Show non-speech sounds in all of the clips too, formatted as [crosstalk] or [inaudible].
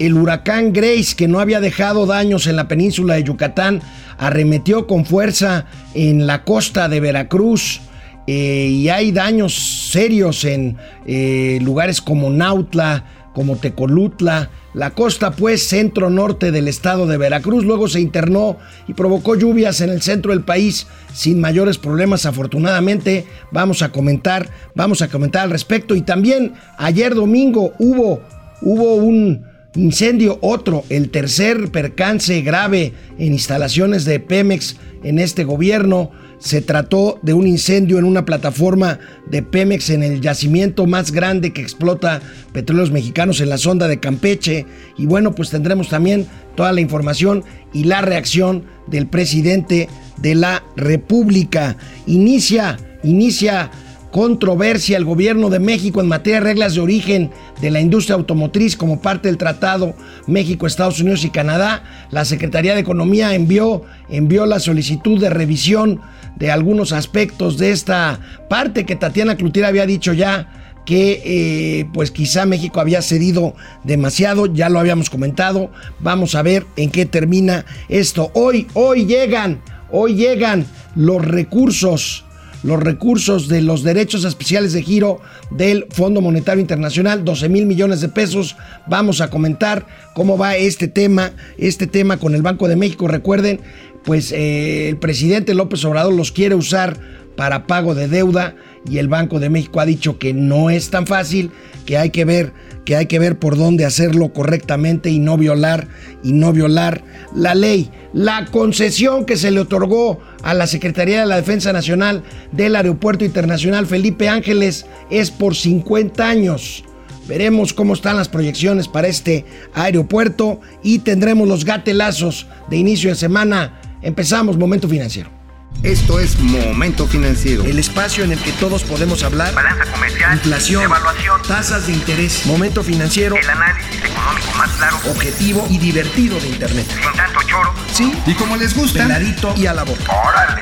el huracán Grace, que no había dejado daños en la península de Yucatán, arremetió con fuerza en la costa de Veracruz. Eh, y hay daños serios en eh, lugares como Nautla, como Tecolutla, la costa pues centro-norte del estado de Veracruz. Luego se internó y provocó lluvias en el centro del país sin mayores problemas afortunadamente. Vamos a comentar, vamos a comentar al respecto. Y también ayer domingo hubo, hubo un incendio, otro, el tercer percance grave en instalaciones de Pemex en este gobierno. Se trató de un incendio en una plataforma de Pemex en el yacimiento más grande que explota petróleos mexicanos en la sonda de Campeche. Y bueno, pues tendremos también toda la información y la reacción del presidente de la República. Inicia, inicia controversia el gobierno de México en materia de reglas de origen de la industria automotriz como parte del tratado México, Estados Unidos y Canadá. La Secretaría de Economía envió, envió la solicitud de revisión de algunos aspectos de esta parte que Tatiana Cloutier había dicho ya que eh, pues quizá México había cedido demasiado, ya lo habíamos comentado, vamos a ver en qué termina esto. Hoy, hoy llegan, hoy llegan los recursos los recursos de los derechos especiales de giro del Fondo Monetario Internacional, 12 mil millones de pesos. Vamos a comentar cómo va este tema, este tema con el Banco de México. Recuerden, pues eh, el presidente López Obrador los quiere usar para pago de deuda y el Banco de México ha dicho que no es tan fácil, que hay que ver, que hay que ver por dónde hacerlo correctamente y no violar y no violar la ley. La concesión que se le otorgó a la Secretaría de la Defensa Nacional del Aeropuerto Internacional Felipe Ángeles es por 50 años. Veremos cómo están las proyecciones para este aeropuerto y tendremos los gatelazos de inicio de semana. Empezamos Momento Financiero. Esto es Momento Financiero. El espacio en el que todos podemos hablar. Balanza comercial. Inflación. Evaluación. Tasas de interés. Momento Financiero. El análisis económico más claro. Objetivo y divertido de Internet. Sin tanto choro. Sí. Y como les gusta. Peladito y a la boca. Órale.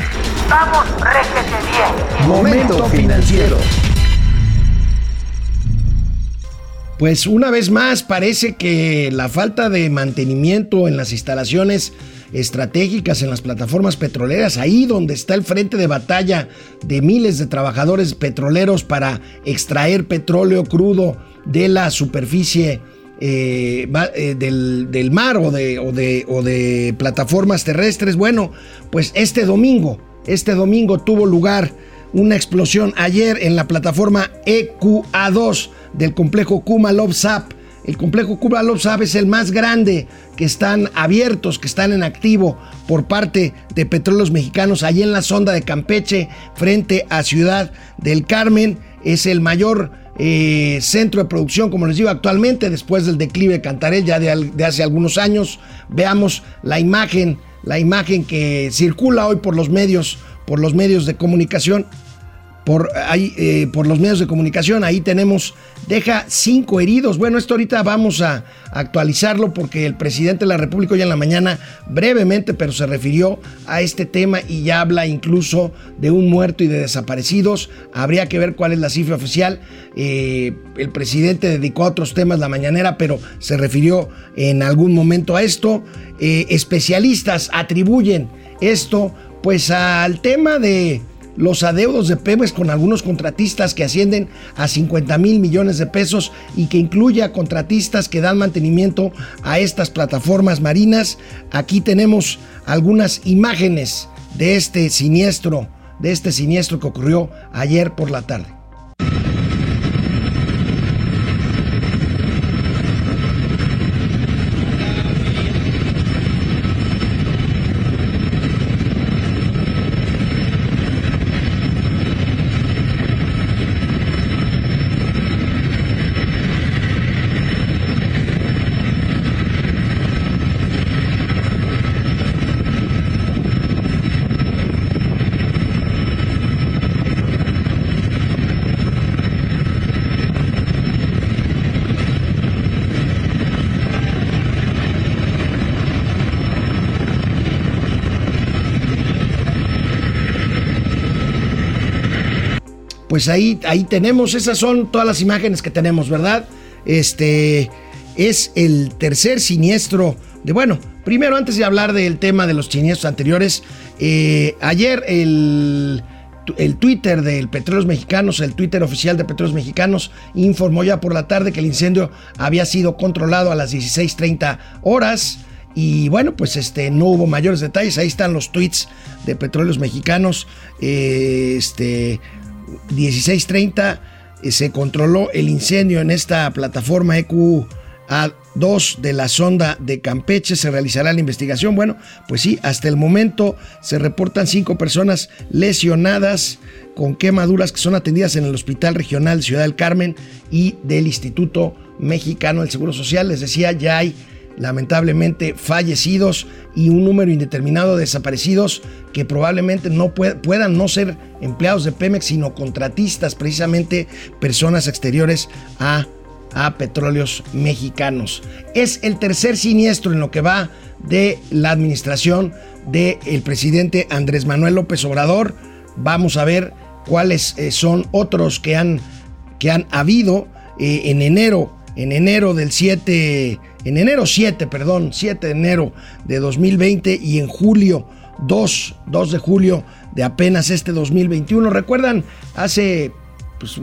Vamos, réjete bien. Momento Financiero. Pues una vez más parece que la falta de mantenimiento en las instalaciones estratégicas en las plataformas petroleras, ahí donde está el frente de batalla de miles de trabajadores petroleros para extraer petróleo crudo de la superficie eh, eh, del, mar o de, o, de, o de plataformas terrestres. Bueno, pues este domingo, este domingo tuvo lugar una explosión ayer en la plataforma EQA2 del complejo Kumalov Zap el complejo Cuba Love es el más grande que están abiertos, que están en activo por parte de Petróleos Mexicanos allí en la sonda de Campeche frente a Ciudad del Carmen. Es el mayor eh, centro de producción, como les digo actualmente, después del declive de Cantarell ya de, de hace algunos años. Veamos la imagen, la imagen que circula hoy por los medios, por los medios de comunicación por, ahí, eh, por los medios de comunicación. Ahí tenemos, deja cinco heridos. Bueno, esto ahorita vamos a actualizarlo porque el presidente de la República hoy en la mañana, brevemente, pero se refirió a este tema y ya habla incluso de un muerto y de desaparecidos. Habría que ver cuál es la cifra oficial. Eh, el presidente dedicó a otros temas la mañanera, pero se refirió en algún momento a esto. Eh, especialistas atribuyen esto pues al tema de los adeudos de Pemex con algunos contratistas que ascienden a 50 mil millones de pesos y que incluye a contratistas que dan mantenimiento a estas plataformas marinas. Aquí tenemos algunas imágenes de este siniestro, de este siniestro que ocurrió ayer por la tarde. Pues ahí, ahí tenemos, esas son todas las imágenes que tenemos, ¿verdad? Este, es el tercer siniestro de, bueno, primero antes de hablar del tema de los siniestros anteriores, eh, ayer el el Twitter del Petróleos Mexicanos, el Twitter oficial de Petróleos Mexicanos, informó ya por la tarde que el incendio había sido controlado a las 16.30 horas. Y bueno, pues este, no hubo mayores detalles. Ahí están los tweets de Petróleos Mexicanos. Eh, este, 16.30 eh, se controló el incendio en esta plataforma EQ a dos de la sonda de Campeche se realizará la investigación. Bueno, pues sí, hasta el momento se reportan cinco personas lesionadas con quemaduras que son atendidas en el Hospital Regional Ciudad del Carmen y del Instituto Mexicano del Seguro Social. Les decía, ya hay lamentablemente fallecidos y un número indeterminado de desaparecidos que probablemente no puedan no ser empleados de Pemex, sino contratistas, precisamente personas exteriores a a petróleos mexicanos. Es el tercer siniestro en lo que va de la administración del presidente Andrés Manuel López Obrador. Vamos a ver cuáles eh, son otros que han, que han habido eh, en enero, en enero del 7, en enero 7, perdón, 7 de enero de 2020 y en julio 2, 2 de julio de apenas este 2021. ¿Recuerdan? Hace pues,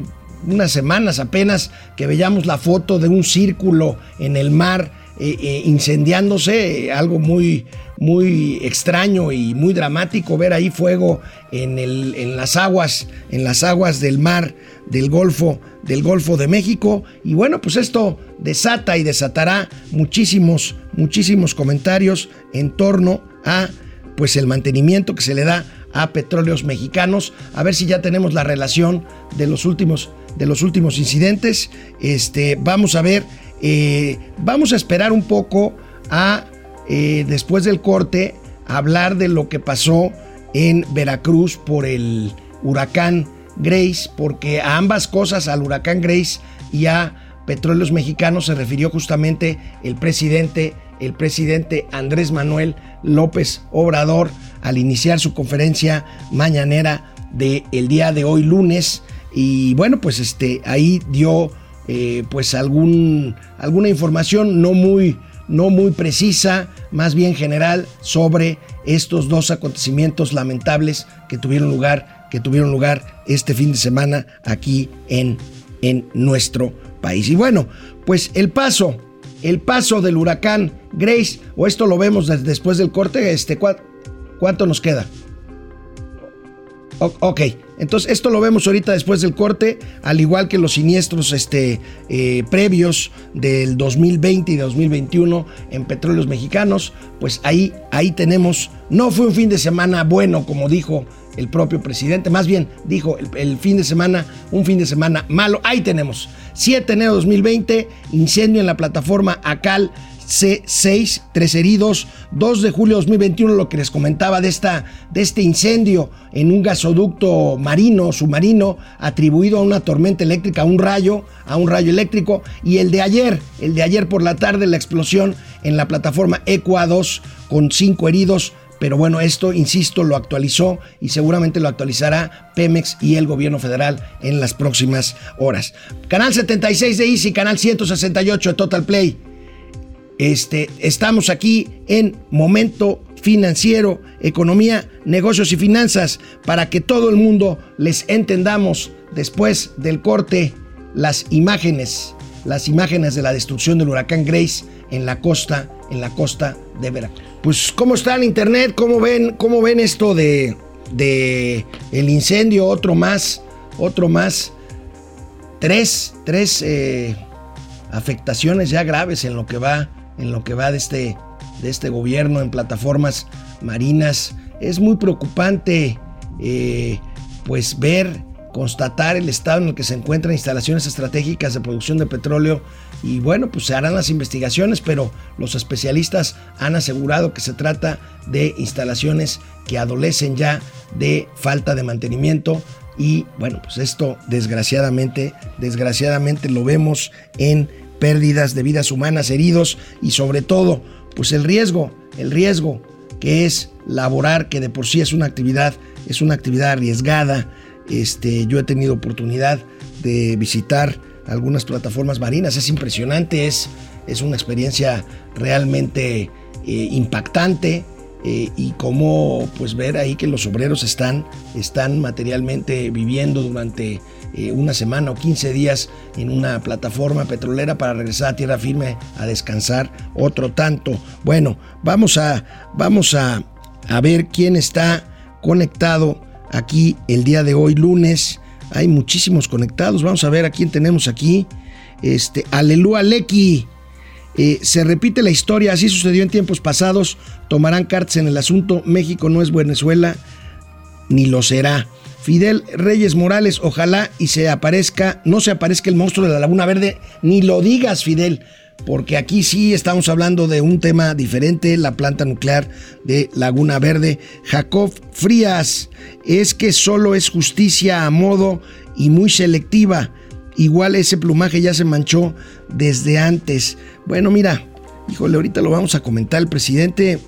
unas semanas apenas que veíamos la foto de un círculo en el mar eh, eh, incendiándose, algo muy, muy extraño y muy dramático ver ahí fuego en, el, en, las aguas, en las aguas del mar del Golfo, del Golfo de México. Y bueno, pues esto desata y desatará muchísimos, muchísimos comentarios en torno a pues el mantenimiento que se le da a petróleos mexicanos. A ver si ya tenemos la relación de los últimos de los últimos incidentes. Este, vamos a ver, eh, vamos a esperar un poco a, eh, después del corte, hablar de lo que pasó en Veracruz por el huracán Grace, porque a ambas cosas, al huracán Grace y a Petróleos Mexicanos, se refirió justamente el presidente, el presidente Andrés Manuel López Obrador al iniciar su conferencia mañanera del el día de hoy lunes. Y bueno, pues este, ahí dio eh, pues algún, alguna información no muy, no muy precisa, más bien general, sobre estos dos acontecimientos lamentables que tuvieron lugar, que tuvieron lugar este fin de semana aquí en, en nuestro país. Y bueno, pues el paso, el paso del huracán Grace, o esto lo vemos después del corte, este, ¿cuánto nos queda? Ok, entonces esto lo vemos ahorita después del corte, al igual que los siniestros este, eh, previos del 2020 y 2021 en petróleos mexicanos, pues ahí, ahí tenemos, no fue un fin de semana bueno como dijo el propio presidente, más bien dijo el, el fin de semana, un fin de semana malo, ahí tenemos, 7 de enero de 2020, incendio en la plataforma ACAL C6, tres heridos. 2 de julio de 2021, lo que les comentaba de, esta, de este incendio en un gasoducto marino, submarino, atribuido a una tormenta eléctrica, a un rayo, a un rayo eléctrico. Y el de ayer, el de ayer por la tarde, la explosión en la plataforma EQA 2 con cinco heridos. Pero bueno, esto, insisto, lo actualizó y seguramente lo actualizará Pemex y el gobierno federal en las próximas horas. Canal 76 de Easy, canal 168 de Total Play. Este, estamos aquí en Momento Financiero, Economía, Negocios y Finanzas, para que todo el mundo les entendamos después del corte las imágenes, las imágenes de la destrucción del huracán Grace en la costa, en la costa de Veracruz. Pues, ¿cómo está el internet? ¿Cómo ven, cómo ven esto de, de el incendio? Otro más, otro más. Tres, tres eh, afectaciones ya graves en lo que va en lo que va de este, de este gobierno en plataformas marinas. Es muy preocupante eh, pues ver, constatar el estado en el que se encuentran instalaciones estratégicas de producción de petróleo y bueno, pues se harán las investigaciones, pero los especialistas han asegurado que se trata de instalaciones que adolecen ya de falta de mantenimiento y bueno, pues esto desgraciadamente, desgraciadamente lo vemos en pérdidas de vidas humanas, heridos y sobre todo, pues el riesgo, el riesgo que es laborar, que de por sí es una actividad, es una actividad arriesgada. Este, yo he tenido oportunidad de visitar algunas plataformas marinas, es impresionante, es, es una experiencia realmente eh, impactante. Eh, y cómo pues ver ahí que los obreros están, están materialmente viviendo durante eh, una semana o 15 días en una plataforma petrolera para regresar a tierra firme a descansar otro tanto. Bueno, vamos a, vamos a, a ver quién está conectado aquí el día de hoy, lunes. Hay muchísimos conectados. Vamos a ver a quién tenemos aquí. Este, Aleluya Lecky. Eh, se repite la historia, así sucedió en tiempos pasados. Tomarán cartas en el asunto. México no es Venezuela, ni lo será. Fidel Reyes Morales, ojalá y se aparezca, no se aparezca el monstruo de la Laguna Verde, ni lo digas, Fidel, porque aquí sí estamos hablando de un tema diferente, la planta nuclear de Laguna Verde. Jacob Frías, es que solo es justicia a modo y muy selectiva. Igual ese plumaje ya se manchó desde antes. Bueno, mira, híjole, ahorita lo vamos a comentar. El presidente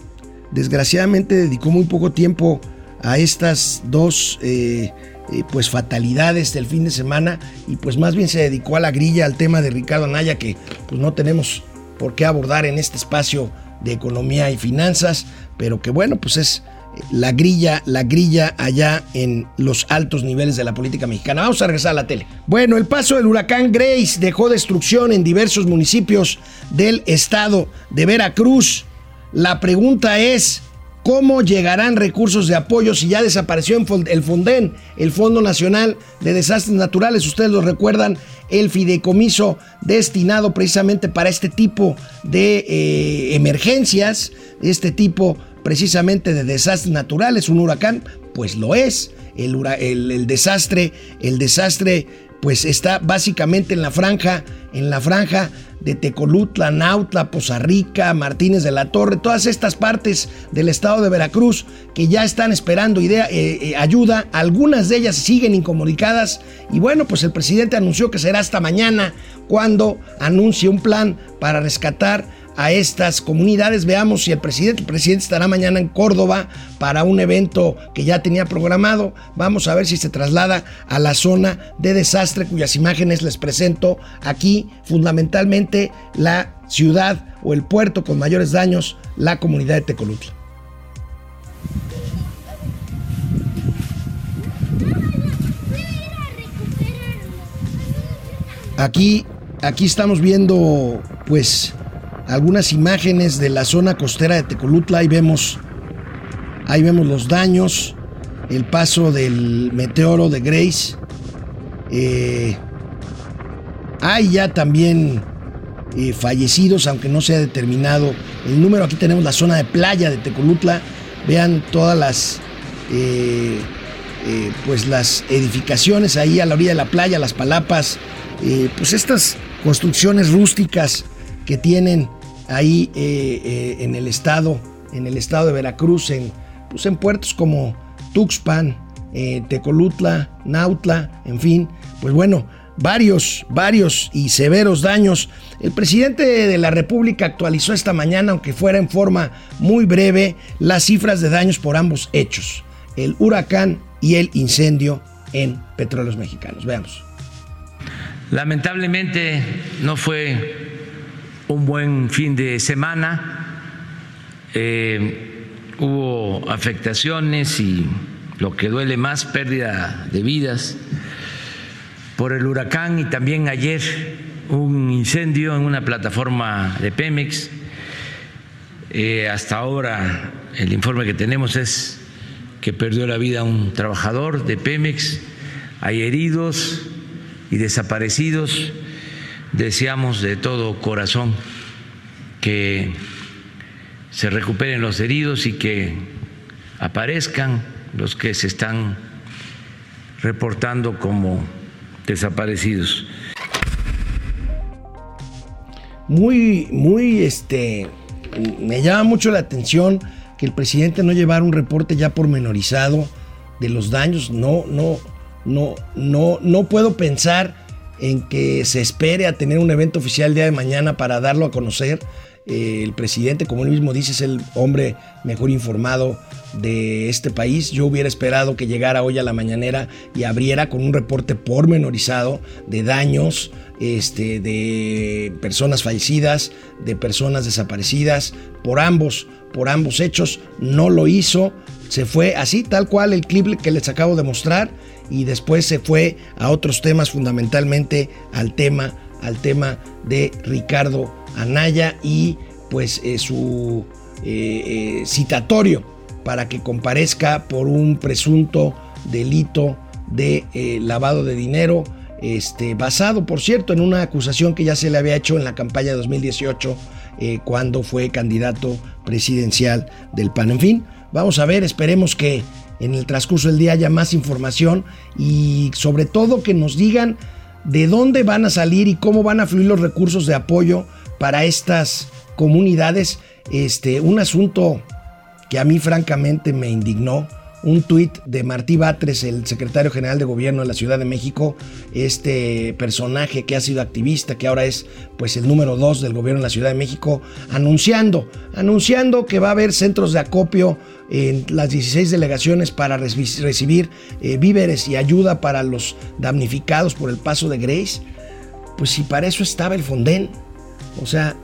desgraciadamente dedicó muy poco tiempo a estas dos eh, eh, pues fatalidades del fin de semana y pues más bien se dedicó a la grilla, al tema de Ricardo Anaya que pues no tenemos por qué abordar en este espacio de economía y finanzas, pero que bueno, pues es la grilla, la grilla allá en los altos niveles de la política mexicana. Vamos a regresar a la tele. Bueno, el paso del huracán Grace dejó destrucción en diversos municipios del estado de Veracruz. La pregunta es, ¿cómo llegarán recursos de apoyo si ya desapareció el FONDEN, el Fondo Nacional de Desastres Naturales? Ustedes lo recuerdan, el fideicomiso destinado precisamente para este tipo de eh, emergencias, este tipo precisamente de desastres naturales, un huracán, pues lo es. El, el, desastre, el desastre, pues está básicamente en la franja, en la franja de Tecolutla, Nautla, Poza Rica, Martínez de la Torre, todas estas partes del estado de Veracruz que ya están esperando eh, eh, ayuda, algunas de ellas siguen incomunicadas y bueno, pues el presidente anunció que será hasta mañana cuando anuncie un plan para rescatar a estas comunidades. Veamos si el presidente, el presidente estará mañana en Córdoba para un evento que ya tenía programado. Vamos a ver si se traslada a la zona de desastre cuyas imágenes les presento aquí, fundamentalmente la ciudad o el puerto con mayores daños, la comunidad de Tecolutla. Aquí, aquí estamos viendo, pues, algunas imágenes de la zona costera de Tecolutla. Ahí vemos, ahí vemos los daños, el paso del meteoro de Grace. Eh, hay ya también eh, fallecidos, aunque no se ha determinado el número. Aquí tenemos la zona de playa de Tecolutla. Vean todas las, eh, pues las edificaciones ahí a la orilla de la playa, las palapas, pues estas construcciones rústicas que tienen ahí eh, eh, en el estado, en el estado de Veracruz, en, pues en puertos como Tuxpan, eh, Tecolutla, Nautla, en fin, pues bueno, varios, varios y severos daños. El presidente de la República actualizó esta mañana, aunque fuera en forma muy breve, las cifras de daños por ambos hechos, el huracán y el incendio en Petróleos Mexicanos. Veamos. Lamentablemente no fue un buen fin de semana. Eh, hubo afectaciones y lo que duele más, pérdida de vidas por el huracán y también ayer un incendio en una plataforma de Pemex. Eh, hasta ahora el informe que tenemos es que perdió la vida un trabajador de Pemex, hay heridos y desaparecidos deseamos de todo corazón que se recuperen los heridos y que aparezcan los que se están reportando como desaparecidos. Muy, muy, este, me llama mucho la atención que el presidente no llevara un reporte ya pormenorizado de los daños. No, no, no, no, no puedo pensar en que se espere a tener un evento oficial el día de mañana para darlo a conocer. Eh, el presidente, como él mismo dice, es el hombre mejor informado de este país. Yo hubiera esperado que llegara hoy a la mañanera y abriera con un reporte pormenorizado de daños, este, de personas fallecidas, de personas desaparecidas, por ambos, por ambos hechos. No lo hizo, se fue así, tal cual el clip que les acabo de mostrar, y después se fue a otros temas, fundamentalmente al tema, al tema de Ricardo Anaya y pues eh, su eh, eh, citatorio para que comparezca por un presunto delito de lavado de dinero, este, basado, por cierto, en una acusación que ya se le había hecho en la campaña de 2018 cuando fue candidato presidencial del PAN. En fin, vamos a ver, esperemos que en el transcurso del día haya más información y sobre todo que nos digan de dónde van a salir y cómo van a fluir los recursos de apoyo para estas comunidades. Este, un asunto que a mí francamente me indignó. Un tuit de Martí Batres, el secretario general de gobierno de la Ciudad de México, este personaje que ha sido activista, que ahora es pues el número dos del gobierno de la Ciudad de México, anunciando, anunciando que va a haber centros de acopio en las 16 delegaciones para recibir eh, víveres y ayuda para los damnificados por el paso de Grace. Pues si para eso estaba el Fonden. O sea,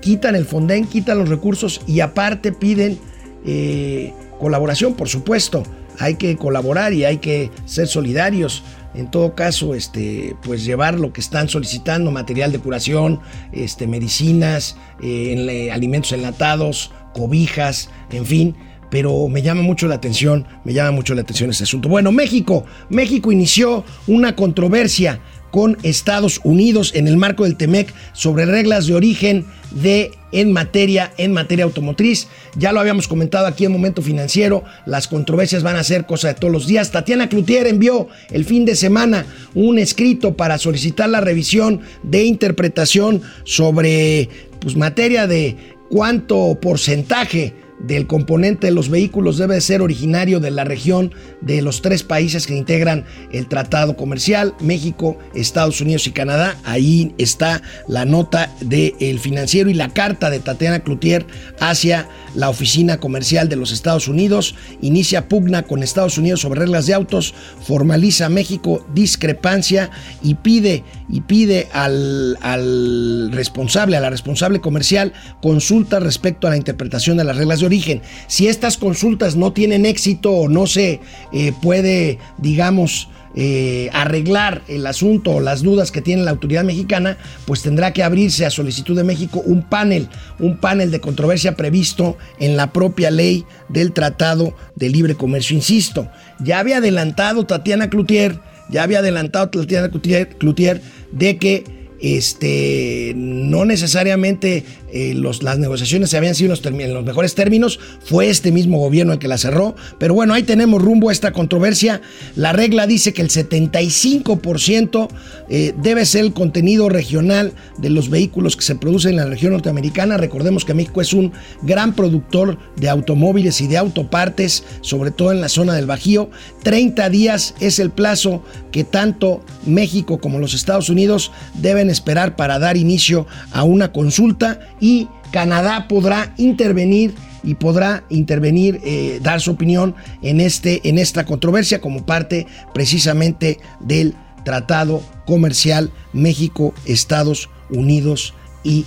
quitan el Fonden, quitan los recursos y aparte piden eh, colaboración, por supuesto. Hay que colaborar y hay que ser solidarios. En todo caso, este, pues llevar lo que están solicitando, material de curación, este, medicinas, eh, alimentos enlatados, cobijas, en fin, pero me llama mucho la atención, me llama mucho la atención ese asunto. Bueno, México, México inició una controversia con Estados Unidos en el marco del TEMEC sobre reglas de origen de en materia en materia automotriz. Ya lo habíamos comentado aquí en Momento Financiero, las controversias van a ser cosa de todos los días. Tatiana Cloutier envió el fin de semana un escrito para solicitar la revisión de interpretación sobre pues materia de cuánto porcentaje del componente de los vehículos debe ser originario de la región de los tres países que integran el tratado comercial, México, Estados Unidos y Canadá. Ahí está la nota del financiero y la carta de Tatiana Cloutier hacia la oficina comercial de los Estados Unidos. Inicia pugna con Estados Unidos sobre reglas de autos, formaliza México discrepancia y pide, y pide al, al responsable, a la responsable comercial, consulta respecto a la interpretación de las reglas de origen. Si estas consultas no tienen éxito o no se eh, puede, digamos, eh, arreglar el asunto o las dudas que tiene la autoridad mexicana, pues tendrá que abrirse a solicitud de México un panel, un panel de controversia previsto en la propia ley del Tratado de Libre Comercio. Insisto, ya había adelantado Tatiana Cloutier, ya había adelantado Tatiana Cloutier de que este, no necesariamente eh, las negociaciones se habían sido en los, mejores términos, fue este mismo gobierno el que la cerró, pero bueno, ahí tenemos rumbo a esta controversia. La regla dice que el 75% eh, debe ser el contenido regional de los vehículos que se producen en la región norteamericana. Recordemos que México es un gran productor de automóviles y de autopartes, sobre todo en la zona del Bajío. 30 días es el plazo que tanto México como los Estados Unidos deben esperar para dar inicio a una consulta y Canadá podrá intervenir y podrá intervenir, eh, dar su opinión en, este, en esta controversia como parte precisamente del Tratado Comercial México, Estados Unidos y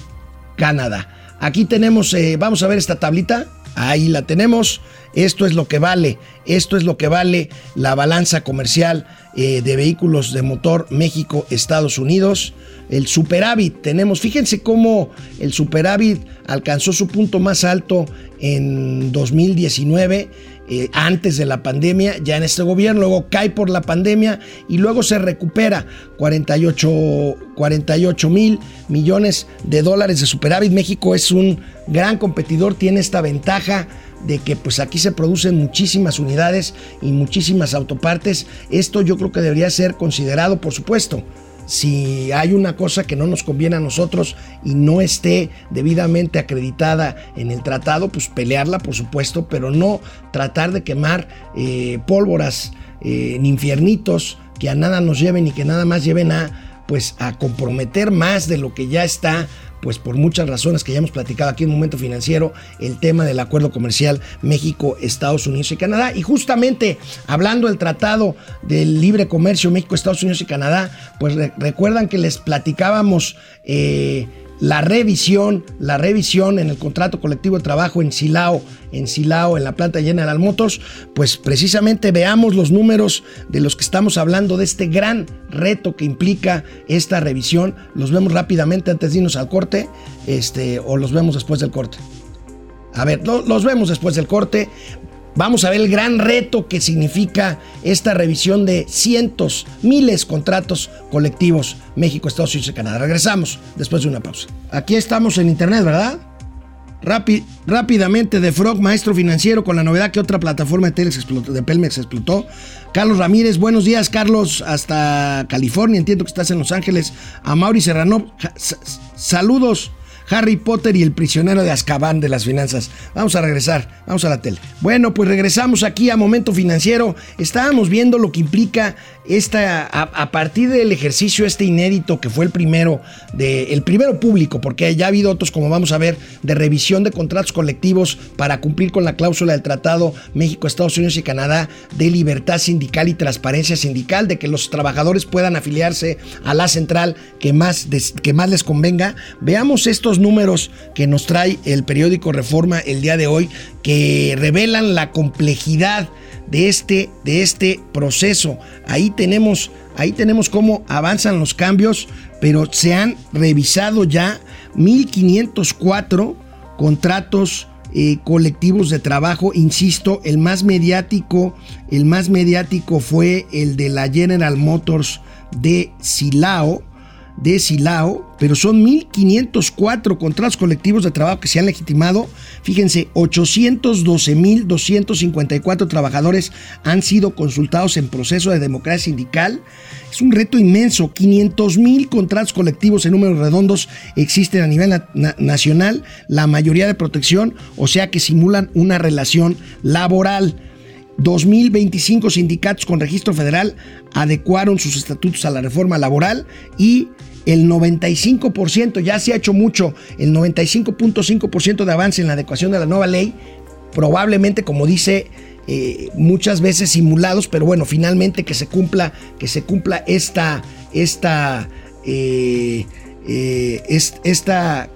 Canadá. Aquí tenemos, eh, vamos a ver esta tablita, ahí la tenemos. Esto es lo que vale, esto es lo que vale la balanza comercial eh, de vehículos de motor México-Estados Unidos. El superávit, tenemos, fíjense cómo el superávit alcanzó su punto más alto en 2019, eh, antes de la pandemia, ya en este gobierno, luego cae por la pandemia y luego se recupera 48, 48 mil millones de dólares de superávit. México es un gran competidor, tiene esta ventaja de que pues aquí se producen muchísimas unidades y muchísimas autopartes. Esto yo creo que debería ser considerado, por supuesto. Si hay una cosa que no nos conviene a nosotros y no esté debidamente acreditada en el tratado, pues pelearla, por supuesto, pero no tratar de quemar eh, pólvoras eh, en infiernitos que a nada nos lleven y que nada más lleven a pues a comprometer más de lo que ya está pues por muchas razones que ya hemos platicado aquí en Momento Financiero, el tema del acuerdo comercial México, Estados Unidos y Canadá. Y justamente hablando del Tratado del Libre Comercio México, Estados Unidos y Canadá, pues recuerdan que les platicábamos eh, la revisión, la revisión en el contrato colectivo de trabajo en Silao, en Silao, en la planta General Motors, pues precisamente veamos los números de los que estamos hablando de este gran reto que implica esta revisión. Los vemos rápidamente antes de irnos al corte, este, o los vemos después del corte. A ver, los vemos después del corte. Vamos a ver el gran reto que significa esta revisión de cientos, miles contratos colectivos México, Estados Unidos y Canadá. Regresamos después de una pausa. Aquí estamos en internet, ¿verdad? rápidamente de Frog, maestro financiero, con la novedad que otra plataforma de, explotó, de Pelmex explotó. Carlos Ramírez, buenos días, Carlos, hasta California. Entiendo que estás en Los Ángeles. A Mauri Serrano, saludos. Harry Potter y el prisionero de Azkaban de las finanzas. Vamos a regresar, vamos a la tele. Bueno, pues regresamos aquí a Momento Financiero. Estábamos viendo lo que implica esta, a, partir del ejercicio este inédito que fue el primero, de, el primero público, porque ya ha habido otros, como vamos a ver, de revisión de contratos colectivos para cumplir con la cláusula del Tratado México, Estados Unidos y Canadá de libertad sindical y transparencia sindical, de que los trabajadores puedan afiliarse a la central que más, que más les convenga. Veamos estos números que nos trae el periódico Reforma el día de hoy, que revelan la complejidad de este, de este proceso. Ahí tenemos, ahí tenemos cómo avanzan los cambios, pero se han revisado ya 1504 contratos eh, colectivos de trabajo. Insisto, el más mediático, el más mediático fue el de la General Motors de Silao, de Silao, pero son 1.504 contratos colectivos de trabajo que se han legitimado. Fíjense, 812.254 trabajadores han sido consultados en proceso de democracia sindical. Es un reto inmenso. 500.000 contratos colectivos en números redondos existen a nivel nacional, la mayoría de protección, o sea que simulan una relación laboral. 2.025 sindicatos con registro federal adecuaron sus estatutos a la reforma laboral y el 95%, ya se ha hecho mucho, el 95.5% de avance en la adecuación de la nueva ley, probablemente como dice eh, muchas veces simulados, pero bueno, finalmente que se cumpla, que se cumpla esta, esta, eh, eh, esta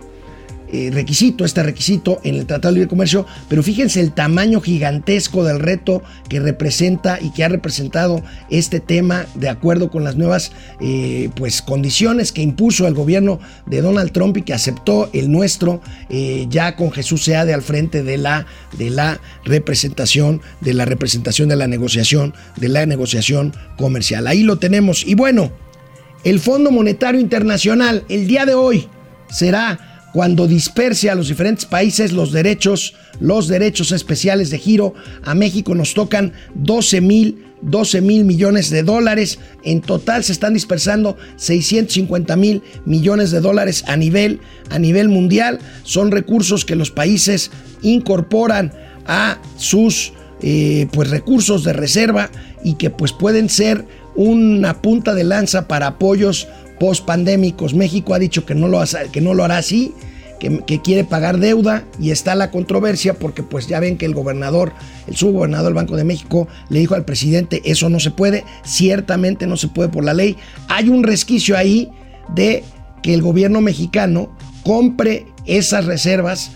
eh, requisito, este requisito en el Tratado de Libre Comercio, pero fíjense el tamaño gigantesco del reto que representa y que ha representado este tema de acuerdo con las nuevas eh, pues, condiciones que impuso el gobierno de Donald Trump y que aceptó el nuestro eh, ya con Jesús Seade al frente de la, de la representación, de la representación de la negociación, de la negociación comercial. Ahí lo tenemos. Y bueno, el Fondo Monetario Internacional el día de hoy será cuando disperse a los diferentes países los derechos, los derechos especiales de giro. A México nos tocan 12 mil 12 mil millones de dólares. En total se están dispersando 650 mil millones de dólares a nivel, a nivel mundial. Son recursos que los países incorporan a sus eh, pues, recursos de reserva y que pues, pueden ser una punta de lanza para apoyos post-pandémicos. México ha dicho que no lo, que no lo hará así, que, que, quiere pagar deuda y está la controversia porque pues ya ven que el gobernador, el subgobernador del Banco de México le dijo al presidente, eso no se puede, ciertamente no se puede por la ley. Hay un resquicio ahí de que el gobierno mexicano compre esas reservas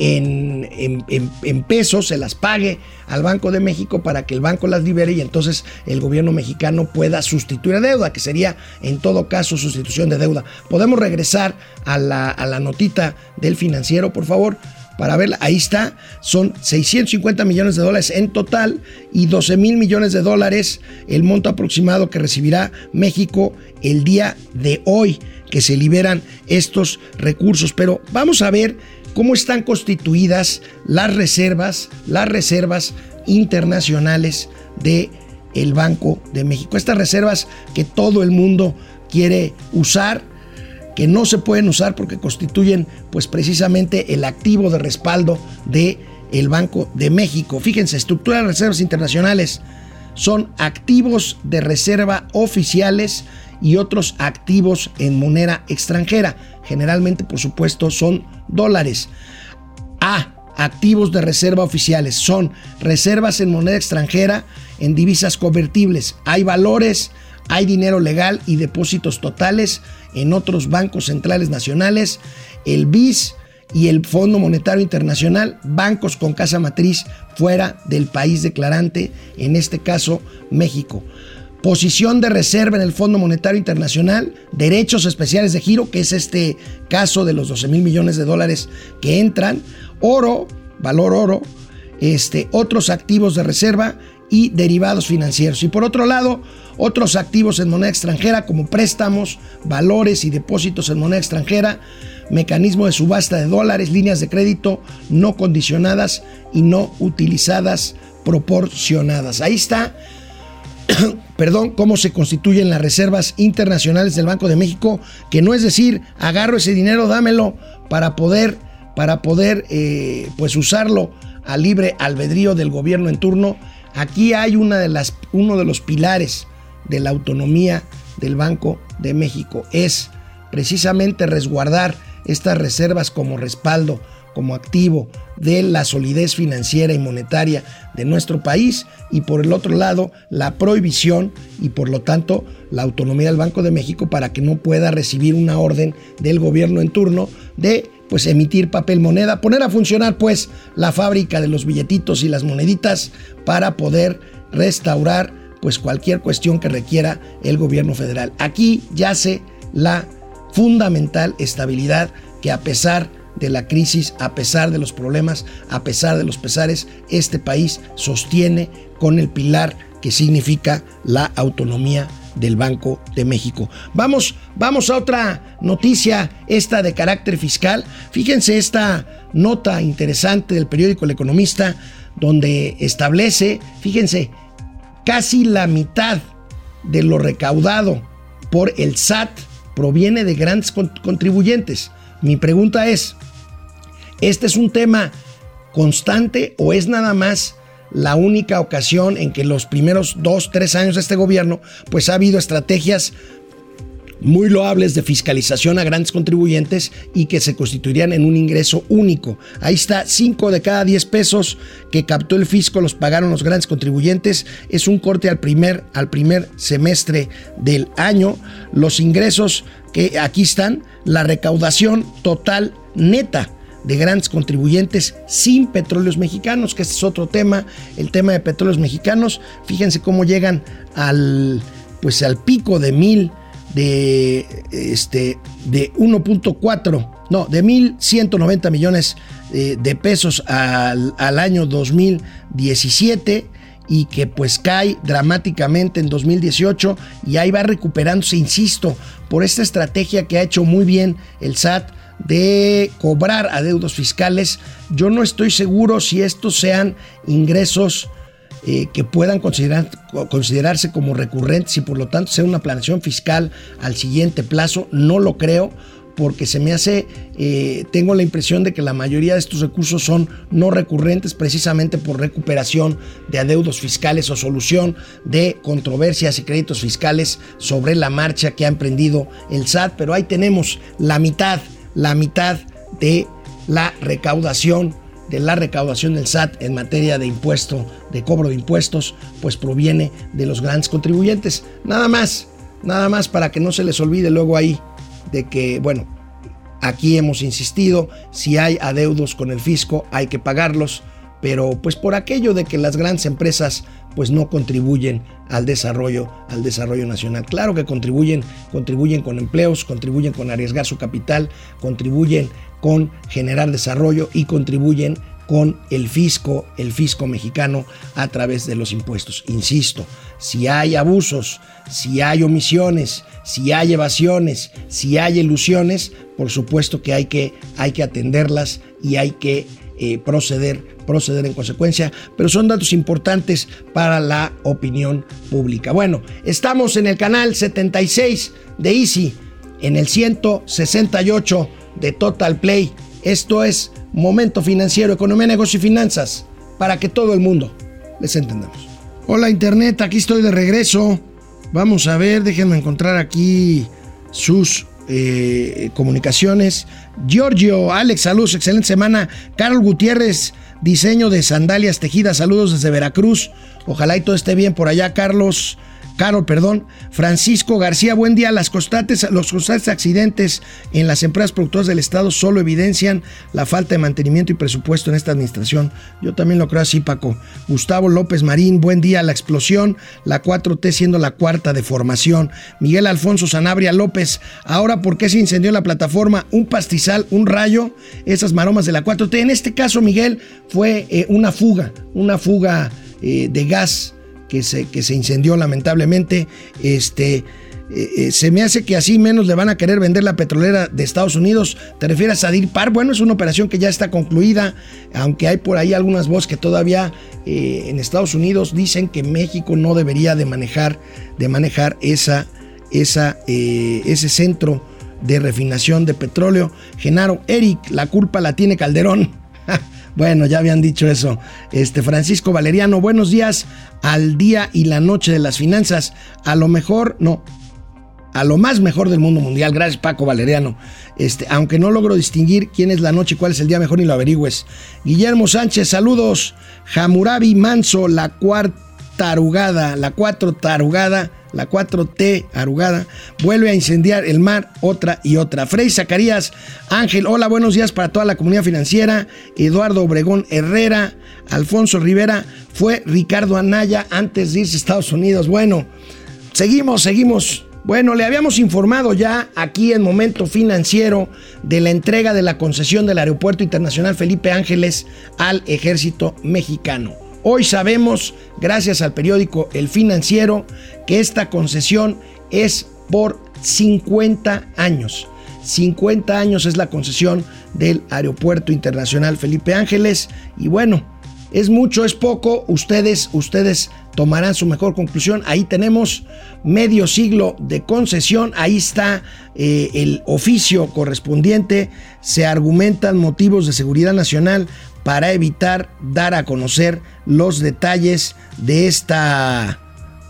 en, pesos, se las pague al Banco de México para que el banco las libere y entonces el gobierno mexicano pueda sustituir a deuda, que sería en todo caso sustitución de deuda. Podemos regresar a la, a la notita del financiero, por favor para verla. Ahí está, son 650 millones de dólares en total y 12 mil millones de dólares el monto aproximado que recibirá México el día de hoy que se liberan estos recursos. Pero vamos a ver cómo están constituidas las reservas, las reservas internacionales de el Banco de México. Estas reservas que todo el mundo quiere usar, que no se pueden usar porque constituyen pues precisamente el activo de respaldo de el Banco de México. Fíjense, estructura de reservas internacionales son activos de reserva oficiales y otros activos en moneda extranjera. Generalmente, por supuesto, son dólares. A. Activos de reserva oficiales son reservas en moneda extranjera en divisas convertibles. Hay valores, hay dinero legal y depósitos totales en otros bancos centrales nacionales. El BIS y el Fondo Monetario Internacional, bancos con casa matriz fuera del país declarante, en este caso México. Posición de reserva en el Fondo Monetario Internacional, derechos especiales de giro, que es este caso de los 12 mil millones de dólares que entran, oro, valor oro, este, otros activos de reserva y derivados financieros. Y por otro lado, otros activos en moneda extranjera como préstamos, valores y depósitos en moneda extranjera, mecanismo de subasta de dólares, líneas de crédito no condicionadas y no utilizadas proporcionadas. Ahí está, [coughs] perdón, cómo se constituyen las reservas internacionales del Banco de México, que no es decir, agarro ese dinero, dámelo para poder, para poder eh, pues usarlo a libre albedrío del gobierno en turno. Aquí hay una de las, uno de los pilares de la autonomía del Banco de México, es precisamente resguardar estas reservas como respaldo, como activo de la solidez financiera y monetaria de nuestro país y por el otro lado la prohibición y por lo tanto la autonomía del Banco de México para que no pueda recibir una orden del gobierno en turno de pues emitir papel moneda, poner a funcionar pues la fábrica de los billetitos y las moneditas para poder restaurar pues cualquier cuestión que requiera el gobierno federal. Aquí yace la fundamental estabilidad que a pesar de la crisis, a pesar de los problemas, a pesar de los pesares, este país sostiene con el pilar que significa la autonomía del Banco de México. Vamos, vamos a otra noticia, esta de carácter fiscal. Fíjense esta nota interesante del periódico El Economista, donde establece, fíjense, casi la mitad de lo recaudado por el SAT proviene de grandes contribuyentes. Mi pregunta es, ¿este es un tema constante o es nada más la única ocasión en que los primeros dos, tres años de este gobierno, pues ha habido estrategias muy loables de fiscalización a grandes contribuyentes y que se constituirían en un ingreso único. Ahí está, 5 de cada 10 pesos que captó el fisco los pagaron los grandes contribuyentes. Es un corte al primer, al primer semestre del año. Los ingresos que aquí están, la recaudación total neta de grandes contribuyentes sin petróleos mexicanos, que este es otro tema, el tema de petróleos mexicanos. Fíjense cómo llegan al pues al pico de mil de, este, de 1.4, no, de 1.190 millones eh, de pesos al, al año 2017 y que pues cae dramáticamente en 2018 y ahí va recuperándose, insisto, por esta estrategia que ha hecho muy bien el SAT de cobrar adeudos fiscales. Yo no estoy seguro si estos sean ingresos eh, que puedan considerar, considerarse como recurrentes y por lo tanto sea una planeación fiscal al siguiente plazo. No lo creo porque se me hace, eh, tengo la impresión de que la mayoría de estos recursos son no recurrentes precisamente por recuperación de adeudos fiscales o solución de controversias y créditos fiscales sobre la marcha que ha emprendido el SAT, pero ahí tenemos la mitad, la mitad de la recaudación de la recaudación del SAT en materia de impuesto, de cobro de impuestos, pues proviene de los grandes contribuyentes. Nada más, nada más para que no se les olvide luego ahí de que, bueno, aquí hemos insistido, si hay adeudos con el fisco hay que pagarlos, pero pues por aquello de que las grandes empresas pues no contribuyen al desarrollo, al desarrollo nacional. Claro que contribuyen, contribuyen con empleos, contribuyen con arriesgar su capital, contribuyen con generar desarrollo y contribuyen con el fisco, el fisco mexicano a través de los impuestos. Insisto, si hay abusos, si hay omisiones, si hay evasiones, si hay ilusiones, por supuesto que hay que, hay que atenderlas y hay que eh, proceder, proceder en consecuencia, pero son datos importantes para la opinión pública. Bueno, estamos en el canal 76 de Easy, en el 168 de Total Play. Esto es Momento Financiero, Economía, Negocio y Finanzas, para que todo el mundo les entendamos. Hola Internet, aquí estoy de regreso Vamos a ver, déjenme encontrar aquí sus eh, comunicaciones. Giorgio, Alex, saludos, excelente semana. Carol Gutiérrez, diseño de sandalias tejidas, saludos desde Veracruz. Ojalá y todo esté bien por allá, Carlos. Carol, perdón. Francisco García, buen día. Las los constantes accidentes en las empresas productoras del Estado solo evidencian la falta de mantenimiento y presupuesto en esta administración. Yo también lo creo así, Paco. Gustavo López Marín, buen día. La explosión, la 4T siendo la cuarta de formación. Miguel Alfonso Sanabria López, ahora, ¿por qué se incendió la plataforma? Un pastizal, un rayo, esas maromas de la 4T. En este caso, Miguel, fue eh, una fuga, una fuga eh, de gas que se, que se incendió lamentablemente. Este, eh, eh, se me hace que así menos le van a querer vender la petrolera de Estados Unidos. ¿Te refieres a DIRPAR? Bueno, es una operación que ya está concluida, aunque hay por ahí algunas voces que todavía eh, en Estados Unidos dicen que México no debería de manejar, de manejar esa, esa, ese centro de refinación de petróleo. Genaro, Eric, la culpa la tiene Calderón. Bueno, ya habían dicho eso. Este Francisco Valeriano, buenos días al día y la noche de las finanzas. A lo mejor, no, a lo más mejor del mundo mundial. Gracias, Paco Valeriano. Este, aunque no logro distinguir quién es la noche y cuál es el día mejor, ni lo averigües. Guillermo Sánchez, saludos. Jamurabi Manso, la cuarta arugada, la cuatro tarugada la 4T arugada, vuelve a incendiar el mar, otra y otra. Frey Zacarías, Ángel, hola, buenos días para toda la comunidad financiera. Eduardo Obregón Herrera, Alfonso Rivera, fue Ricardo Anaya antes de irse a Estados Unidos. Bueno, seguimos, seguimos. Bueno, le habíamos informado ya aquí en Momento Financiero de la entrega de la concesión del Aeropuerto Internacional Felipe Ángeles al ejército mexicano. Hoy sabemos, gracias al periódico El Financiero, que esta concesión es por 50 años. 50 años es la concesión del Aeropuerto Internacional Felipe Ángeles. Y bueno, es mucho, es poco. Ustedes, ustedes tomarán su mejor conclusión. Ahí tenemos medio siglo de concesión. Ahí está eh, el oficio correspondiente. Se argumentan motivos de seguridad nacional para evitar dar a conocer los detalles de esta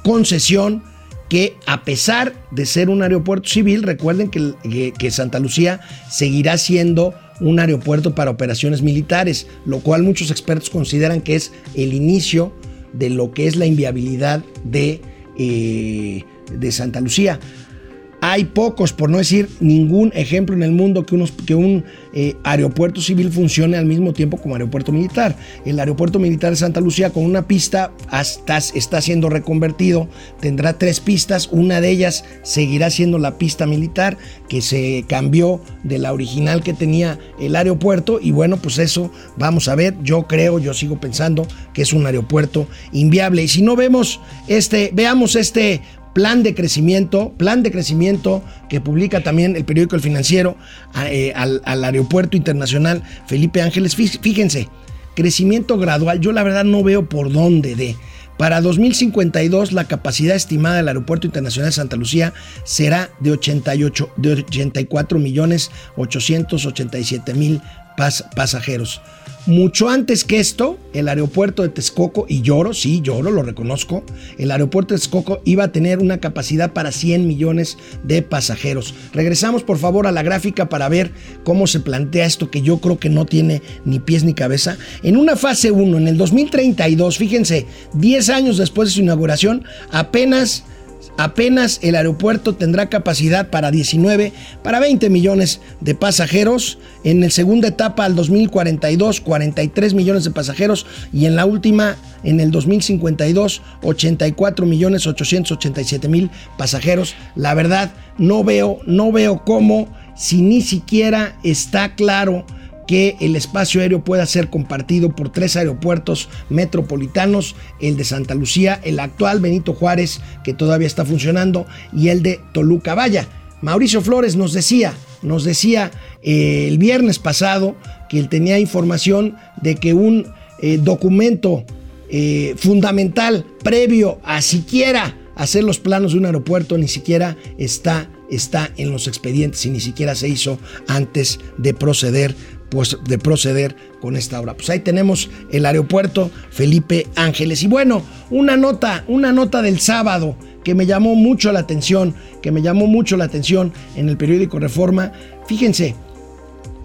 concesión que a pesar de ser un aeropuerto civil, recuerden que, Santa Lucía seguirá siendo un aeropuerto para operaciones militares, lo cual muchos expertos consideran que es el inicio de lo que es la inviabilidad de, eh, de Santa Lucía. Hay pocos, por no decir ningún ejemplo en el mundo que, un eh, aeropuerto civil funcione al mismo tiempo como aeropuerto militar. El aeropuerto militar de Santa Lucía con una pista hasta, está siendo reconvertido, tendrá tres pistas, una de ellas seguirá siendo la pista militar que se cambió de la original que tenía el aeropuerto y bueno, pues eso vamos a ver, yo creo, yo sigo pensando que es un aeropuerto inviable y si no vemos este, veamos este plan de crecimiento, plan de crecimiento que publica también el periódico El Financiero eh, al, Aeropuerto Internacional Felipe Ángeles. Fíjense, crecimiento gradual, yo la verdad no veo por dónde de. Para 2052 la capacidad estimada del Aeropuerto Internacional de Santa Lucía será de, 88, de 84 millones 887 mil pasajeros. Mucho antes que esto, el aeropuerto de Texcoco, y lloro, sí, lloro, lo reconozco, el aeropuerto de Texcoco iba a tener una capacidad para 100 millones de pasajeros. Regresamos por favor a la gráfica para ver cómo se plantea esto que yo creo que no tiene ni pies ni cabeza. En una fase 1, en el 2032, fíjense, 10 años después de su inauguración, apenas apenas el aeropuerto tendrá capacidad para 19, para 20 millones de pasajeros. En la segunda etapa, al 2042, 43 millones de pasajeros. Y en la última, en el 2052, 84 millones 887 mil pasajeros. La verdad, no veo, no veo cómo, si ni siquiera está claro que el espacio aéreo pueda ser compartido por tres aeropuertos metropolitanos, el de Santa Lucía, el actual Benito Juárez, que todavía está funcionando, y el de Toluca. Vaya, Mauricio Flores nos decía, nos decía eh, el viernes pasado que él tenía información de que un eh, documento eh, fundamental previo a siquiera hacer los planos de un aeropuerto ni siquiera está, está en los expedientes y ni siquiera se hizo antes de proceder pues, de proceder con esta obra. Pues ahí tenemos el aeropuerto Felipe Ángeles. Y bueno, una nota, una nota del sábado que me llamó mucho la atención, que me llamó mucho la atención en el periódico Reforma. Fíjense,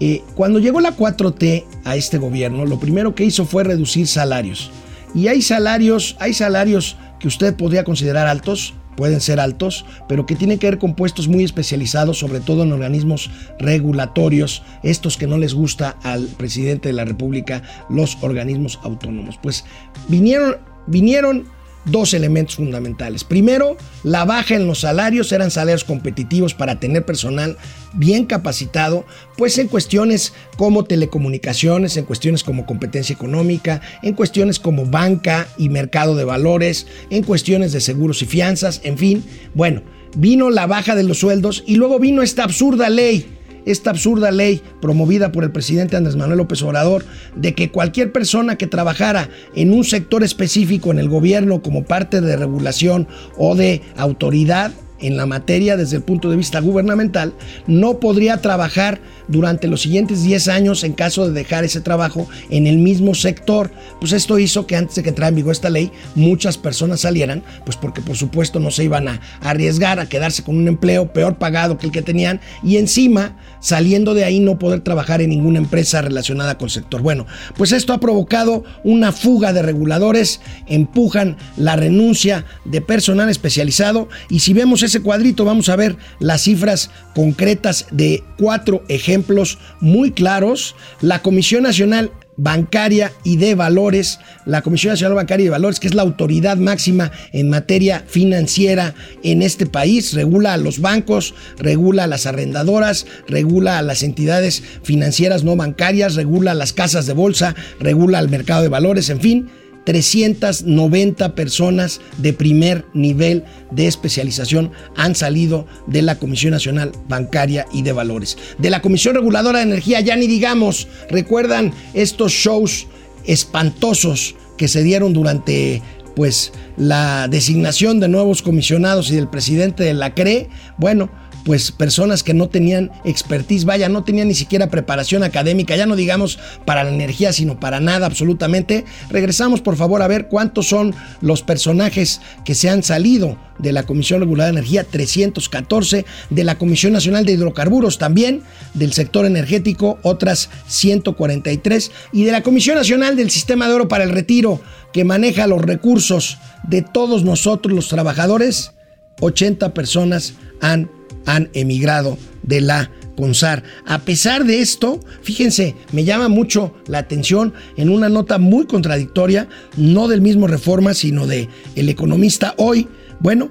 eh, cuando llegó la 4T a este gobierno, lo primero que hizo fue reducir salarios. Y hay salarios, hay salarios que usted podría considerar altos, pueden ser altos, pero que tienen que ver con puestos muy especializados, sobre todo en organismos regulatorios, estos que no les gusta al presidente de la República, los organismos autónomos. Pues vinieron, vinieron dos elementos fundamentales. Primero, la baja en los salarios eran salarios competitivos para tener personal bien capacitado, pues en cuestiones como telecomunicaciones, en cuestiones como competencia económica, en cuestiones como banca y mercado de valores, en cuestiones de seguros y fianzas, en fin, bueno, vino la baja de los sueldos y luego vino esta absurda ley esta absurda ley promovida por el presidente Andrés Manuel López Obrador de que cualquier persona que trabajara en un sector específico en el gobierno como parte de regulación o de autoridad en la materia desde el punto de vista gubernamental, no podría trabajar durante los siguientes 10 años en caso de dejar ese trabajo en el mismo sector. Pues esto hizo que antes de que entrara en vigor esta ley, muchas personas salieran, pues porque por supuesto no se iban a arriesgar a quedarse con un empleo peor pagado que el que tenían y encima saliendo de ahí no poder trabajar en ninguna empresa relacionada con el sector. Bueno, pues esto ha provocado una fuga de reguladores, empujan la renuncia de personal especializado y si vemos ese cuadrito vamos a ver las cifras concretas de cuatro ejemplos muy claros. La Comisión Nacional Bancaria y de Valores, la Comisión Nacional Bancaria y de Valores, que es la autoridad máxima en materia financiera en este país, regula a los bancos, regula a las arrendadoras, regula a las entidades financieras no bancarias, regula a las casas de bolsa, regula al mercado de valores, en fin 390 personas de primer nivel de especialización han salido de la Comisión Nacional Bancaria y de Valores. De la Comisión Reguladora de Energía, ya ni digamos, recuerdan estos shows espantosos que se dieron durante pues la designación de nuevos comisionados y del presidente de la CRE. Bueno, pues personas que no tenían expertise, vaya, no tenían ni siquiera preparación académica, ya no digamos para la energía, sino para nada absolutamente. Regresamos por favor a ver cuántos son los personajes que se han salido de la Comisión Regulada de Energía, 314, de la Comisión Nacional de Hidrocarburos también, del sector energético, otras 143, y de la Comisión Nacional del Sistema de Oro para el Retiro, que maneja los recursos de todos nosotros los trabajadores, 80 personas han han emigrado de la CONSAR. A pesar de esto, fíjense, me llama mucho la atención en una nota muy contradictoria, no del mismo Reforma, sino de El Economista hoy. Bueno,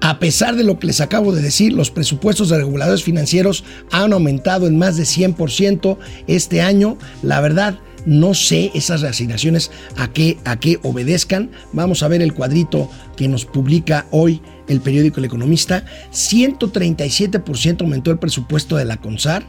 a pesar de lo que les acabo de decir, los presupuestos de reguladores financieros han aumentado en más de 100% este año. La verdad, no sé esas reasignaciones a qué, a qué obedezcan. Vamos a ver el cuadrito que nos publica hoy el periódico El Economista. 137% aumentó el presupuesto de la CONSAR.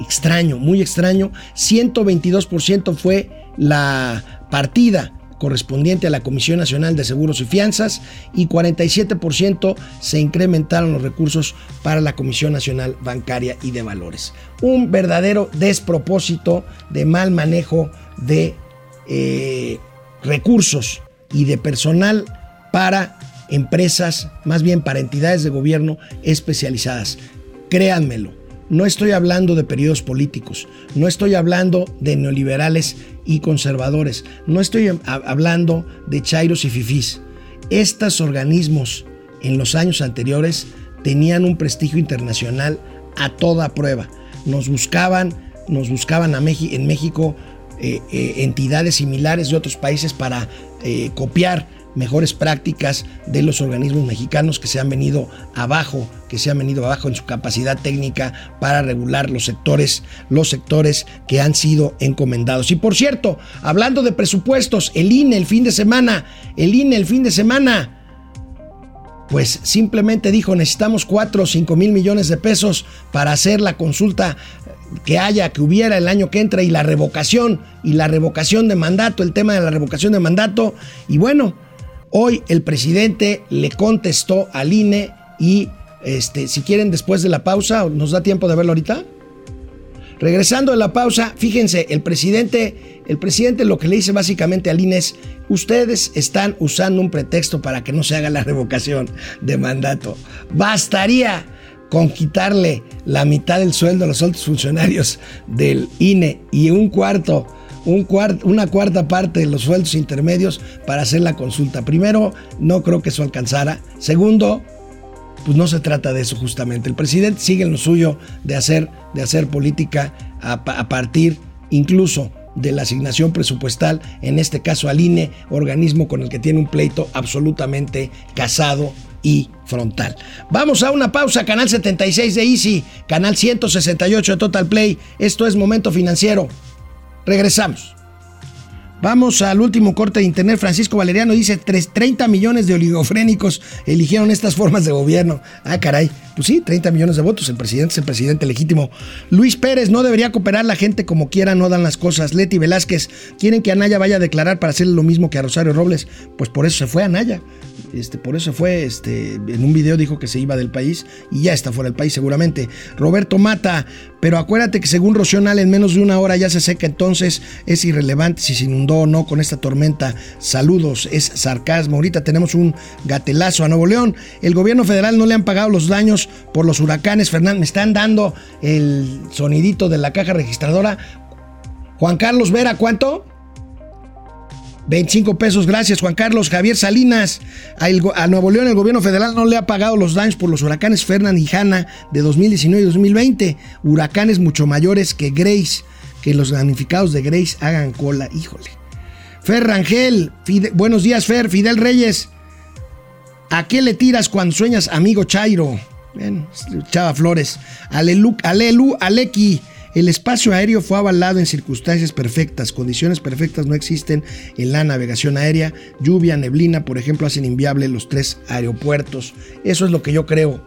Extraño, muy extraño. 122% fue la partida correspondiente a la Comisión Nacional de Seguros y Fianzas y 47% se incrementaron los recursos para la Comisión Nacional Bancaria y de Valores. Un verdadero despropósito de mal manejo de eh, recursos y de personal para empresas, más bien para entidades de gobierno especializadas. Créanmelo, no estoy hablando de periodos políticos, no estoy hablando de neoliberales y conservadores, no estoy hablando de chairos y fifís. Estos organismos en los años anteriores tenían un prestigio internacional a toda prueba. Nos buscaban, nos buscaban a en México eh, eh, entidades similares de otros países para eh, copiar mejores prácticas de los organismos mexicanos que se han venido abajo, que se han venido abajo en su capacidad técnica para regular los sectores, los sectores que han sido encomendados. Y por cierto, hablando de presupuestos, el INE el fin de semana, el INE el fin de semana, pues simplemente dijo necesitamos 4 o 5 mil millones de pesos para hacer la consulta que haya, que hubiera el año que entra y la revocación y la revocación de mandato, el tema de la revocación de mandato. Y bueno, Hoy el presidente le contestó al INE y este, si quieren después de la pausa, ¿nos da tiempo de verlo ahorita? Regresando a la pausa, fíjense, el presidente, el presidente lo que le dice básicamente al INE es, ustedes están usando un pretexto para que no se haga la revocación de mandato. Bastaría con quitarle la mitad del sueldo a los altos funcionarios del INE y un cuarto, un una cuarta parte de los sueldos intermedios para hacer la consulta. Primero, no creo que eso alcanzara. Segundo, pues no se trata de eso justamente. El presidente sigue en lo suyo de hacer, de hacer política a, partir incluso de la asignación presupuestal, en este caso al INE, organismo con el que tiene un pleito absolutamente casado y frontal. Vamos a una pausa, canal 76 de Easy, canal 168 de Total Play. Esto es Momento Financiero. Regresamos. Vamos al último corte de internet. Francisco Valeriano dice 30 millones de oligofrénicos eligieron estas formas de gobierno. Ah, caray. Pues sí, 30 millones de votos. El presidente es el presidente legítimo. Luis Pérez, no debería cooperar la gente como quiera, no dan las cosas. Leti Velázquez, quieren que Anaya vaya a declarar para hacerle lo mismo que a Rosario Robles. Pues por eso se fue Anaya. Este, por eso fue, este, en un video dijo que se iba del país y ya está fuera del país seguramente. Roberto Mata, pero acuérdate que según Rocional en menos de una hora ya se seca, entonces es irrelevante si se inundó o no con esta tormenta. Saludos, es sarcasmo. Ahorita tenemos un gatelazo a Nuevo León. El gobierno federal no le han pagado los daños por los huracanes. Fernando, me están dando el sonidito de la caja registradora. Juan Carlos Vera, ¿cuánto? 25 pesos, gracias Juan Carlos. Javier Salinas, a, Nuevo León el gobierno federal no le ha pagado los daños por los huracanes Fernand y Hanna de 2019 y 2020. Huracanes mucho mayores que Grace, que los damnificados de Grace hagan cola. Híjole. Fer Rangel, buenos días Fer, Fidel Reyes. ¿A qué le tiras cuando sueñas, amigo Chairo? Chava Flores. Alelu, Alelu, Aleki. El espacio aéreo fue avalado en circunstancias perfectas, condiciones perfectas no existen en la navegación aérea, lluvia, neblina, por ejemplo, hacen inviable los tres aeropuertos. Eso es lo que yo creo,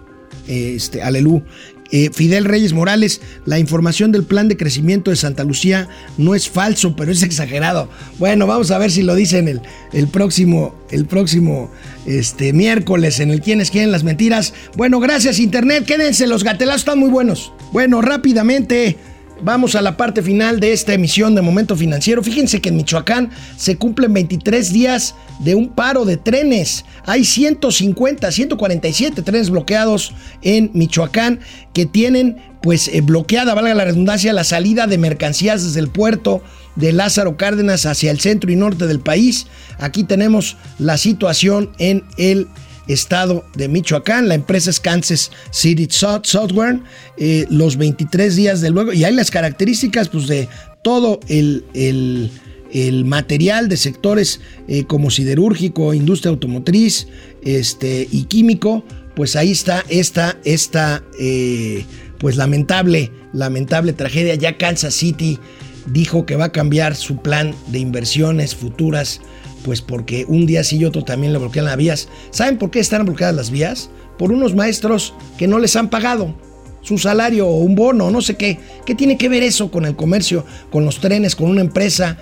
este, alelú. Eh, Fidel Reyes Morales, la información del plan de crecimiento de Santa Lucía no es falso, pero es [laughs] exagerado. Bueno, vamos a ver si lo dicen el, el próximo, el próximo este, miércoles en el Quiénes quieren las mentiras. Bueno, gracias Internet, quédense, los gatelazos están muy buenos. Bueno, rápidamente. Vamos a la parte final de esta emisión de Momento Financiero. Fíjense que en Michoacán se cumplen 23 días de un paro de trenes. Hay 150, 147 trenes bloqueados en Michoacán que tienen pues eh, bloqueada, valga la redundancia, la salida de mercancías desde el puerto de Lázaro Cárdenas hacia el centro y norte del país. Aquí tenemos la situación en el estado de Michoacán. La empresa es Kansas City Software. Eh, los 23 días de luego. Y hay las características pues, de todo el, el, material de sectores eh, como siderúrgico, industria automotriz este, y químico. Pues ahí está esta, esta eh, pues lamentable, lamentable tragedia. Ya Kansas City dijo que va a cambiar su plan de inversiones futuras pues porque un día sí y otro también le bloquean las vías. ¿Saben por qué están bloqueadas las vías? Por unos maestros que no les han pagado su salario o un bono, no sé qué. ¿Qué tiene que ver eso con el comercio, con los trenes, con una empresa,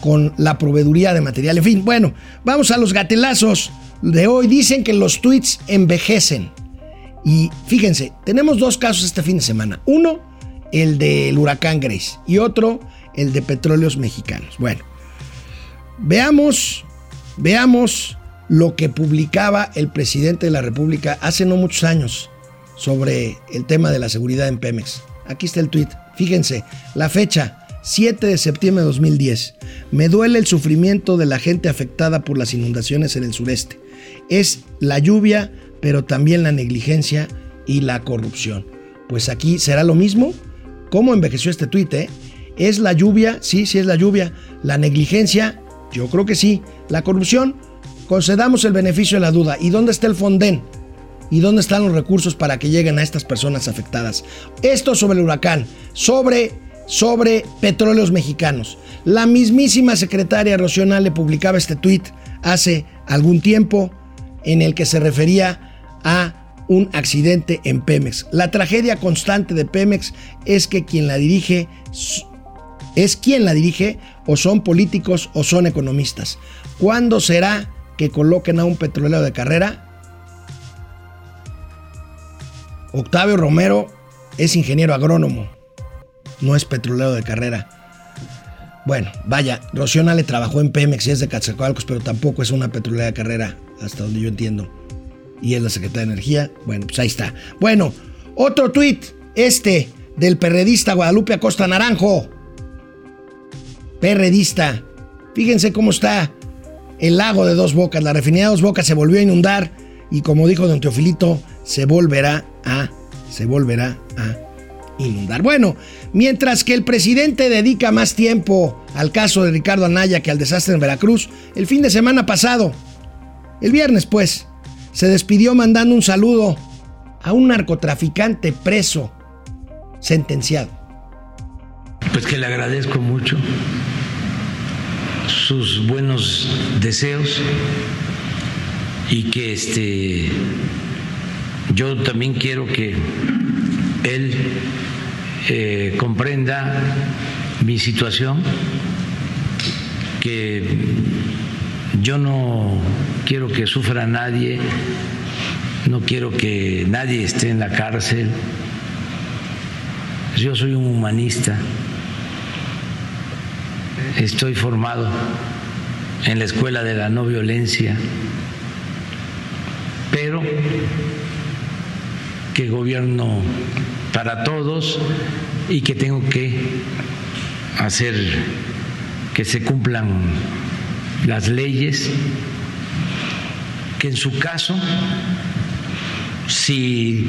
con la proveeduría de material? En fin, bueno, vamos a los gatelazos de hoy. Dicen que los tweets envejecen. Y fíjense, tenemos dos casos este fin de semana. Uno, el del huracán Grace y otro, el de petróleos mexicanos. Bueno, Veamos, veamos lo que publicaba el presidente de la República hace no muchos años sobre el tema de la seguridad en Pemex. Aquí está el tuit. Fíjense, la fecha, 7 de septiembre de 2010. Me duele el sufrimiento de la gente afectada por las inundaciones en el sureste. Es la lluvia, pero también la negligencia y la corrupción. Pues aquí será lo mismo. ¿Cómo envejeció este tuit? Eh? ¿Es la lluvia? Sí, sí es la lluvia. La negligencia yo creo que sí. La corrupción, concedamos el beneficio de la duda. ¿Y dónde está el Fonden? ¿Y dónde están los recursos para que lleguen a estas personas afectadas? Esto sobre el huracán, sobre, sobre petróleos mexicanos. La mismísima secretaria Rocional le publicaba este tuit hace algún tiempo en el que se refería a un accidente en Pemex. La tragedia constante de Pemex es que quien la dirige es quien la dirige o son políticos o son economistas. ¿Cuándo será que coloquen a un petrolero de carrera? Octavio Romero es ingeniero agrónomo no es petrolero de carrera. Bueno, vaya, Rociona le trabajó en Pemex y es de Catzacoalcos, pero tampoco es una petrolera de carrera, hasta donde yo entiendo. Y es la secretaria de Energía. Bueno, pues ahí está. Bueno, otro tuit, este, del perredista Guadalupe Acosta Naranjo. Perredista. Fíjense cómo está el lago de Dos Bocas. La refinería de Dos Bocas se volvió a inundar y como dijo don Teofilito, se volverá a, se volverá a inundar. Bueno, mientras que el presidente dedica más tiempo al caso de Ricardo Anaya que al desastre en Veracruz, el fin de semana pasado, el viernes pues, se despidió mandando un saludo a un narcotraficante preso, sentenciado. Pues que le agradezco mucho sus buenos deseos y que este yo también quiero que él eh, comprenda mi situación, que yo no quiero que sufra nadie, no quiero que nadie esté en la cárcel. Yo soy un humanista, estoy formado en la escuela de la no violencia, pero que gobierno para todos y que tengo que hacer que se cumplan las leyes, que en su caso, si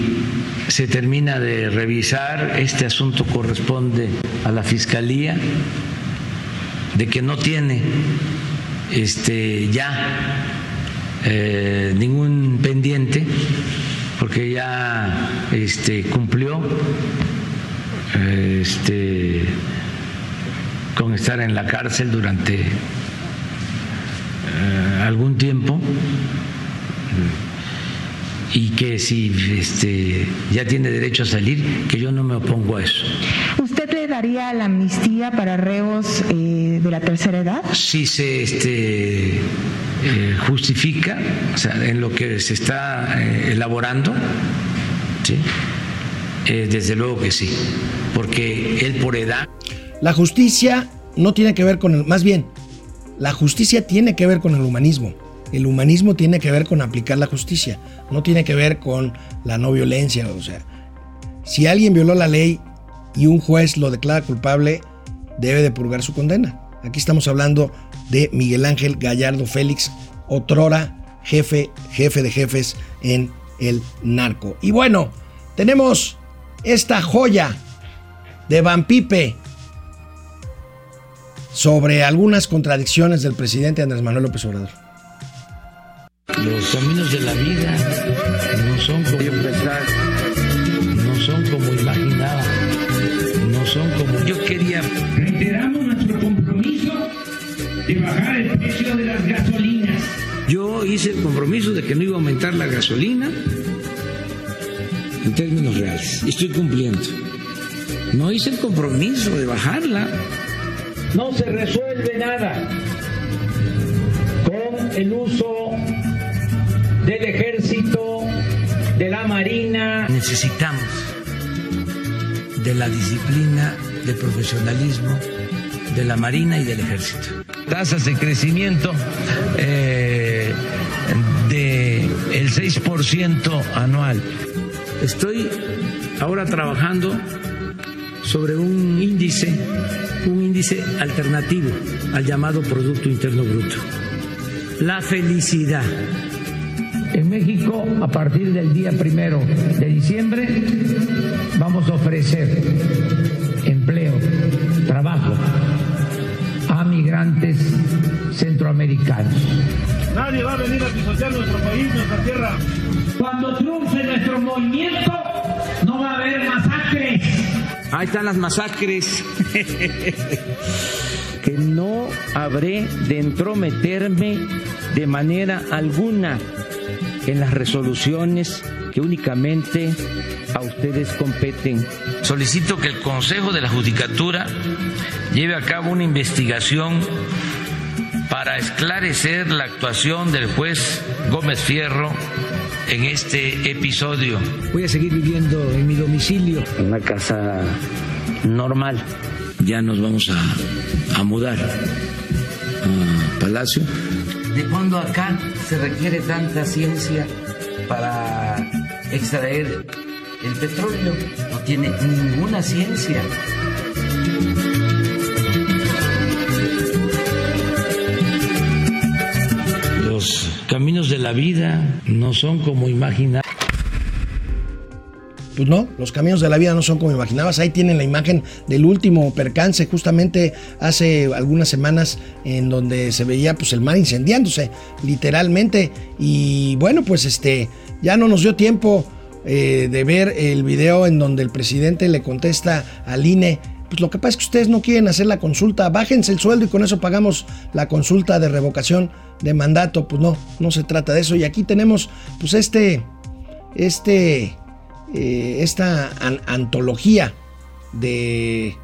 se termina de revisar, este asunto corresponde a la Fiscalía, de que no tiene este, ya eh, ningún pendiente, porque ya este, cumplió este, con estar en la cárcel durante eh, algún tiempo y que si este, ya tiene derecho a salir, que yo no me opongo a eso. ¿Usted le daría la amnistía para reos eh, de la tercera edad? Si se este, eh, justifica, o sea, en lo que se está eh, elaborando, ¿sí? desde luego que sí, porque él por edad... La justicia no tiene que ver con el, más bien, la justicia tiene que ver con el humanismo. El humanismo tiene que ver con aplicar la justicia, no tiene que ver con la no violencia. O sea, si alguien violó la ley y un juez lo declara culpable, debe de purgar su condena. Aquí estamos hablando de Miguel Ángel Gallardo Félix, otrora jefe, jefe de jefes en el narco. Y bueno, tenemos esta joya de Van sobre algunas contradicciones del presidente Andrés Manuel López Obrador. Los caminos de la vida no son como no son como imaginaba, no son como yo quería. Reiteramos nuestro compromiso de bajar el precio de las gasolinas. Yo hice el compromiso de que no iba a aumentar la gasolina en términos reales. Estoy cumpliendo. No hice el compromiso de bajarla. No se resuelve nada con el uso del ejército, de la marina. Necesitamos de la disciplina, del profesionalismo de la marina y del ejército. Tasas de crecimiento eh, de el 6% anual. Estoy ahora trabajando sobre un índice, un índice alternativo al llamado Producto Interno Bruto. La felicidad en México, a partir del día primero de diciembre, vamos a ofrecer empleo, trabajo a migrantes centroamericanos. Nadie va a venir a pisotear nuestro país, nuestra tierra. Cuando triunfe nuestro movimiento, no va a haber masacres. Ahí están las masacres. [laughs] que no habré de entrometerme de manera alguna en las resoluciones que únicamente a ustedes competen. Solicito que el Consejo de la Judicatura lleve a cabo una investigación para esclarecer la actuación del juez Gómez Fierro en este episodio. Voy a seguir viviendo en mi domicilio, en una casa normal. Ya nos vamos a, a mudar a Palacio. ¿De cuándo acá se requiere tanta ciencia para extraer el petróleo? No tiene ninguna ciencia. Los caminos de la vida no son como imaginar. Pues no, los caminos de la vida no son como imaginabas. Ahí tienen la imagen del último percance, justamente hace algunas semanas, en donde se veía pues el mar incendiándose, literalmente. Y bueno, pues este, ya no nos dio tiempo eh, de ver el video en donde el presidente le contesta al INE. Pues lo que pasa es que ustedes no quieren hacer la consulta, bájense el sueldo y con eso pagamos la consulta de revocación de mandato. Pues no, no se trata de eso. Y aquí tenemos pues este, este eh, esta antología de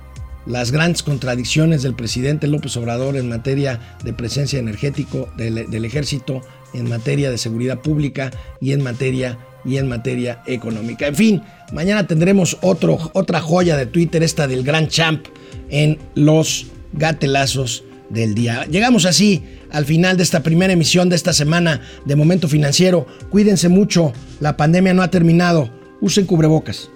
las grandes contradicciones del presidente López Obrador en materia de presencia energético del, del, ejército, en materia de seguridad pública y en materia y en materia económica. En fin, mañana tendremos otro, otra joya de Twitter, esta del gran champ en los gatelazos del día. Llegamos así al final de esta primera emisión de esta semana de Momento Financiero. Cuídense mucho, la pandemia no ha terminado usen cubrebocas.